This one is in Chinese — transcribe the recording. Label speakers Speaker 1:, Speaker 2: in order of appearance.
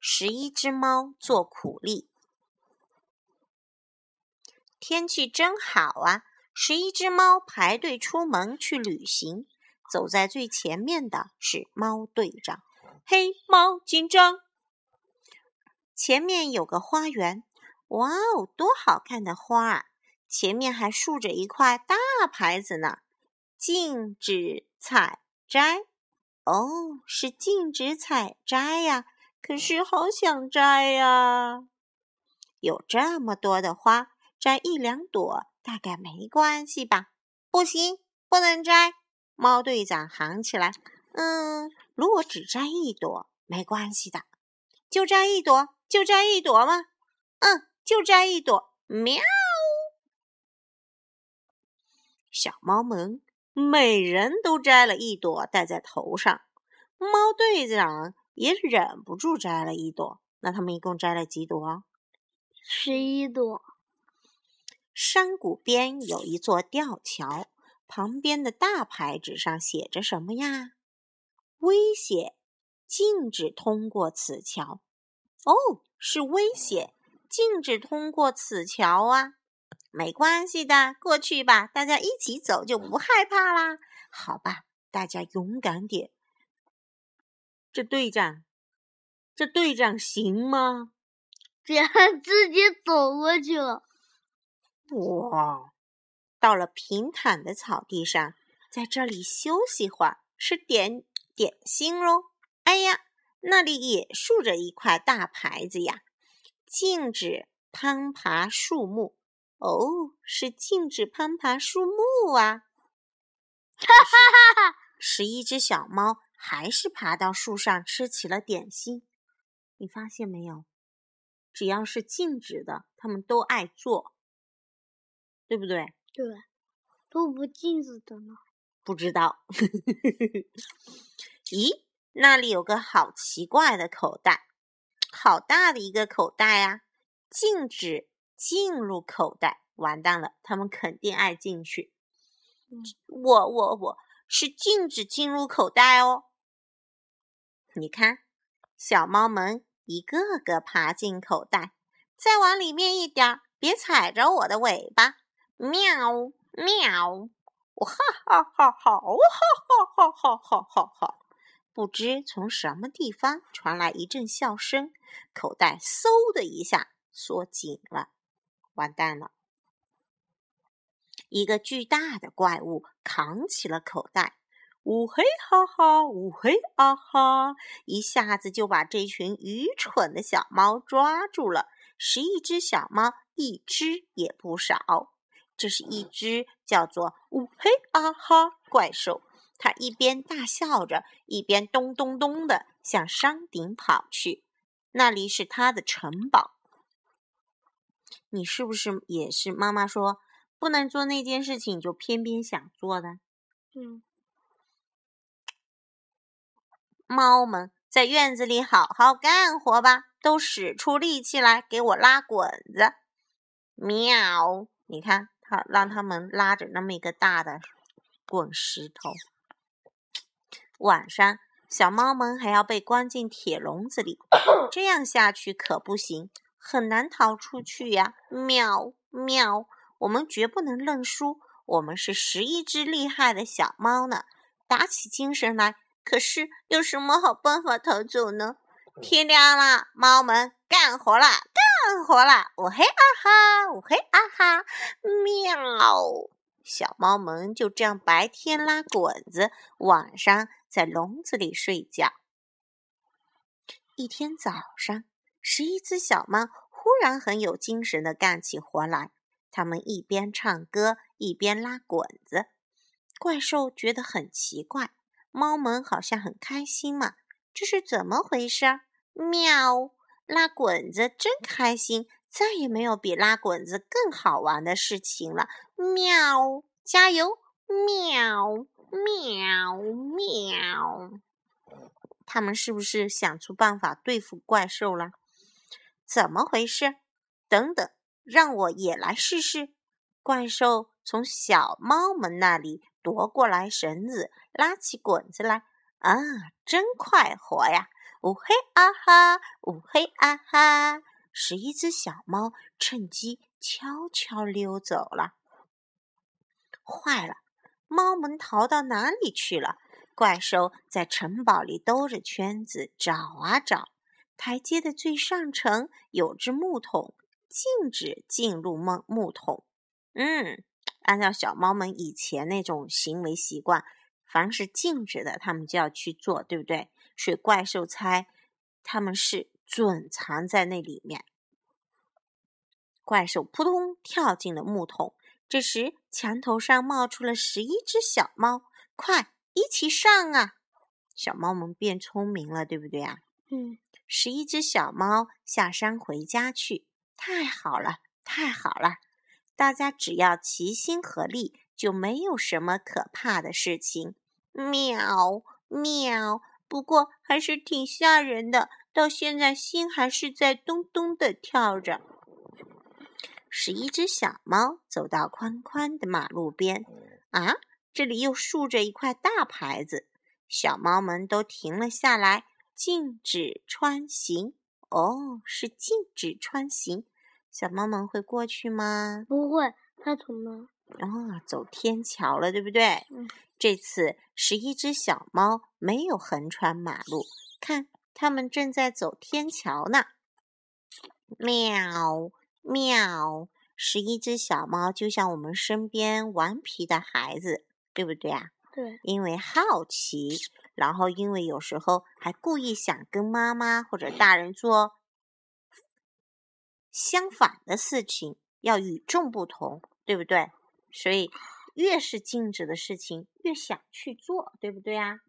Speaker 1: 十一只猫做苦力。天气真好啊！十一只猫排队出门去旅行。走在最前面的是猫队长。黑猫警长。前面有个花园，哇哦，多好看的花啊！前面还竖着一块大牌子呢，禁止采摘。哦，是禁止采摘呀！可是好想摘呀！有这么多的花，摘一两朵大概没关系吧？不行，不能摘！猫队长喊起来：“嗯，如果只摘一朵没关系的，就摘一朵，就摘一朵嘛。嗯，就摘一朵。”喵！小猫们。每人都摘了一朵戴在头上，猫队长也忍不住摘了一朵。那他们一共摘了几朵？
Speaker 2: 十一朵。
Speaker 1: 山谷边有一座吊桥，旁边的大牌子上写着什么呀？危险，禁止通过此桥。哦，是危险，禁止通过此桥啊。没关系的，过去吧，大家一起走就不害怕啦。好吧，大家勇敢点。这队长，这队长行吗？
Speaker 2: 这样自己走过去了。
Speaker 1: 哇，到了平坦的草地上，在这里休息会儿，吃点点心喽。哎呀，那里也竖着一块大牌子呀，禁止攀爬树木。哦，是禁止攀爬树木啊！哈哈哈哈！十一只小猫还是爬到树上吃起了点心。你发现没有？只要是静止的，他们都爱做，对不对？
Speaker 2: 对，都不禁止的呢？
Speaker 1: 不知道。咦，那里有个好奇怪的口袋，好大的一个口袋啊！禁止。进入口袋，完蛋了！他们肯定爱进去。我我我是禁止进入口袋哦。你看，小猫们一个个爬进口袋，再往里面一点儿，别踩着我的尾巴。喵喵！哈哈哈哈！哈哈哈哈哈哈哈！不知从什么地方传来一阵笑声，口袋嗖的一下缩紧了。完蛋了！一个巨大的怪物扛起了口袋，呜嘿哈哈，呜嘿啊哈，一下子就把这群愚蠢的小猫抓住了。十一只小猫，一只也不少。这是一只叫做“呜嘿啊哈”怪兽，它一边大笑着，一边咚咚咚的向山顶跑去。那里是它的城堡。你是不是也是妈妈说不能做那件事情，就偏偏想做的？
Speaker 2: 嗯。
Speaker 1: 猫们在院子里好好干活吧，都使出力气来给我拉滚子。喵！你看，它让他们拉着那么一个大的滚石头。晚上，小猫们还要被关进铁笼子里，这样下去可不行。很难逃出去呀！喵喵，我们绝不能认输，我们是十一只厉害的小猫呢！打起精神来！可是有什么好办法逃走呢？天亮了，猫们干活啦，干活啦！我嘿啊哈，我嘿啊哈，喵！小猫们就这样白天拉滚子，晚上在笼子里睡觉。一天早上。十一只小猫忽然很有精神的干起活来，它们一边唱歌一边拉滚子。怪兽觉得很奇怪，猫们好像很开心嘛，这是怎么回事？喵，拉滚子真开心，再也没有比拉滚子更好玩的事情了。喵，加油！喵喵喵！他们是不是想出办法对付怪兽了？怎么回事？等等，让我也来试试。怪兽从小猫们那里夺过来绳子，拉起滚子来。啊，真快活呀！呜嘿啊哈，呜嘿啊哈。十一只小猫趁机悄悄溜走了。坏了，猫们逃到哪里去了？怪兽在城堡里兜着圈子找啊找。台阶的最上层有只木桶，禁止进入木木桶。嗯，按照小猫们以前那种行为习惯，凡是禁止的，它们就要去做，对不对？所以怪兽猜他们是准藏在那里面。怪兽扑通跳进了木桶。这时，墙头上冒出了十一只小猫，快一起上啊！小猫们变聪明了，对不对啊？
Speaker 2: 嗯。
Speaker 1: 十一只小猫下山回家去。太好了，太好了！大家只要齐心合力，就没有什么可怕的事情。喵喵，不过还是挺吓人的，到现在心还是在咚咚的跳着。十一只小猫走到宽宽的马路边，啊，这里又竖着一块大牌子，小猫们都停了下来，禁止穿行。哦，是禁止穿行，小猫们会过去吗？
Speaker 2: 不会，它从哪？
Speaker 1: 啊，走天桥了，对不对？
Speaker 2: 嗯。
Speaker 1: 这次十一只小猫没有横穿马路，看，它们正在走天桥呢。喵。喵！十一只小猫就像我们身边顽皮的孩子，对不对啊？
Speaker 2: 对。
Speaker 1: 因为好奇，然后因为有时候还故意想跟妈妈或者大人做相反的事情，要与众不同，对不对？所以越是禁止的事情，越想去做，对不对啊？